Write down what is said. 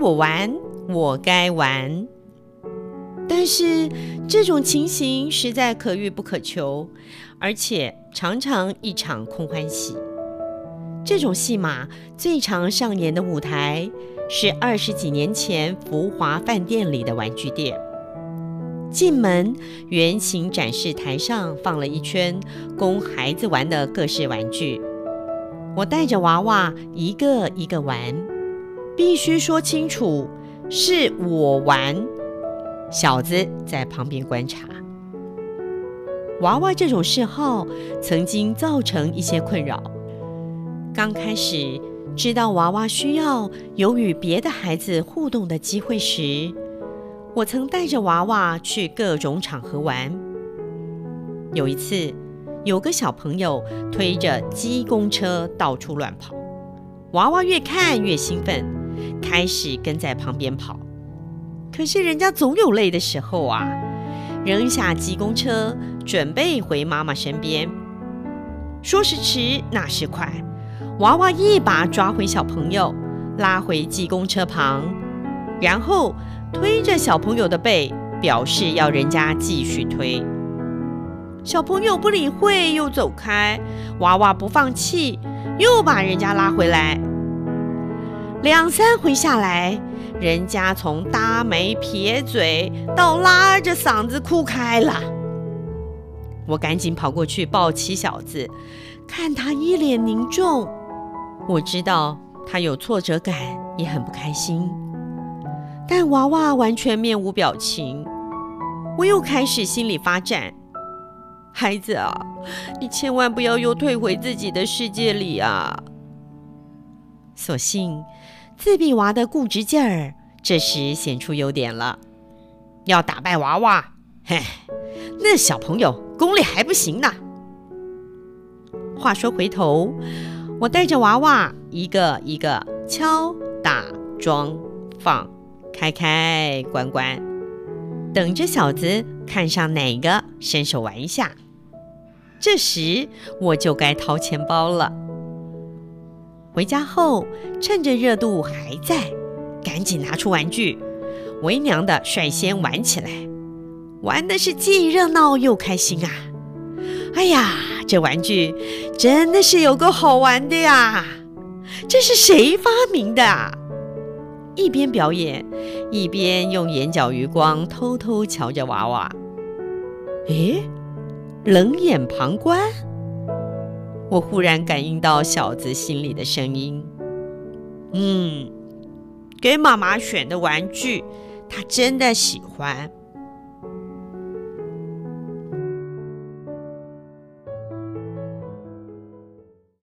我玩，我该玩。但是这种情形实在可遇不可求，而且常常一场空欢喜。这种戏码最常上演的舞台是二十几年前福华饭店里的玩具店。进门，圆形展示台上放了一圈供孩子玩的各式玩具。我带着娃娃一个一个玩，必须说清楚是我玩。小子在旁边观察。娃娃这种嗜好曾经造成一些困扰。刚开始知道娃娃需要有与别的孩子互动的机会时，我曾带着娃娃去各种场合玩。有一次，有个小朋友推着鸡公车到处乱跑，娃娃越看越兴奋，开始跟在旁边跑。可是人家总有累的时候啊！扔下鸡公车，准备回妈妈身边。说时迟，那时快，娃娃一把抓回小朋友，拉回鸡公车旁，然后推着小朋友的背，表示要人家继续推。小朋友不理会，又走开。娃娃不放弃，又把人家拉回来。两三回下来。人家从搭眉撇嘴到拉着嗓子哭开了，我赶紧跑过去抱起小子，看他一脸凝重，我知道他有挫折感，也很不开心。但娃娃完全面无表情，我又开始心里发颤：孩子啊，你千万不要又退回自己的世界里啊！所幸。自闭娃的固执劲儿，这时显出优点了。要打败娃娃，嘿，那小朋友功力还不行呢。话说回头，我带着娃娃一个一个敲打装放，开开关关，等着小子看上哪个伸手玩一下。这时我就该掏钱包了。回家后，趁着热度还在，赶紧拿出玩具，为娘的率先玩起来，玩的是既热闹又开心啊！哎呀，这玩具真的是有够好玩的呀！这是谁发明的？一边表演，一边用眼角余光偷偷瞧着娃娃。诶，冷眼旁观。我忽然感应到小子心里的声音，嗯，给妈妈选的玩具，他真的喜欢。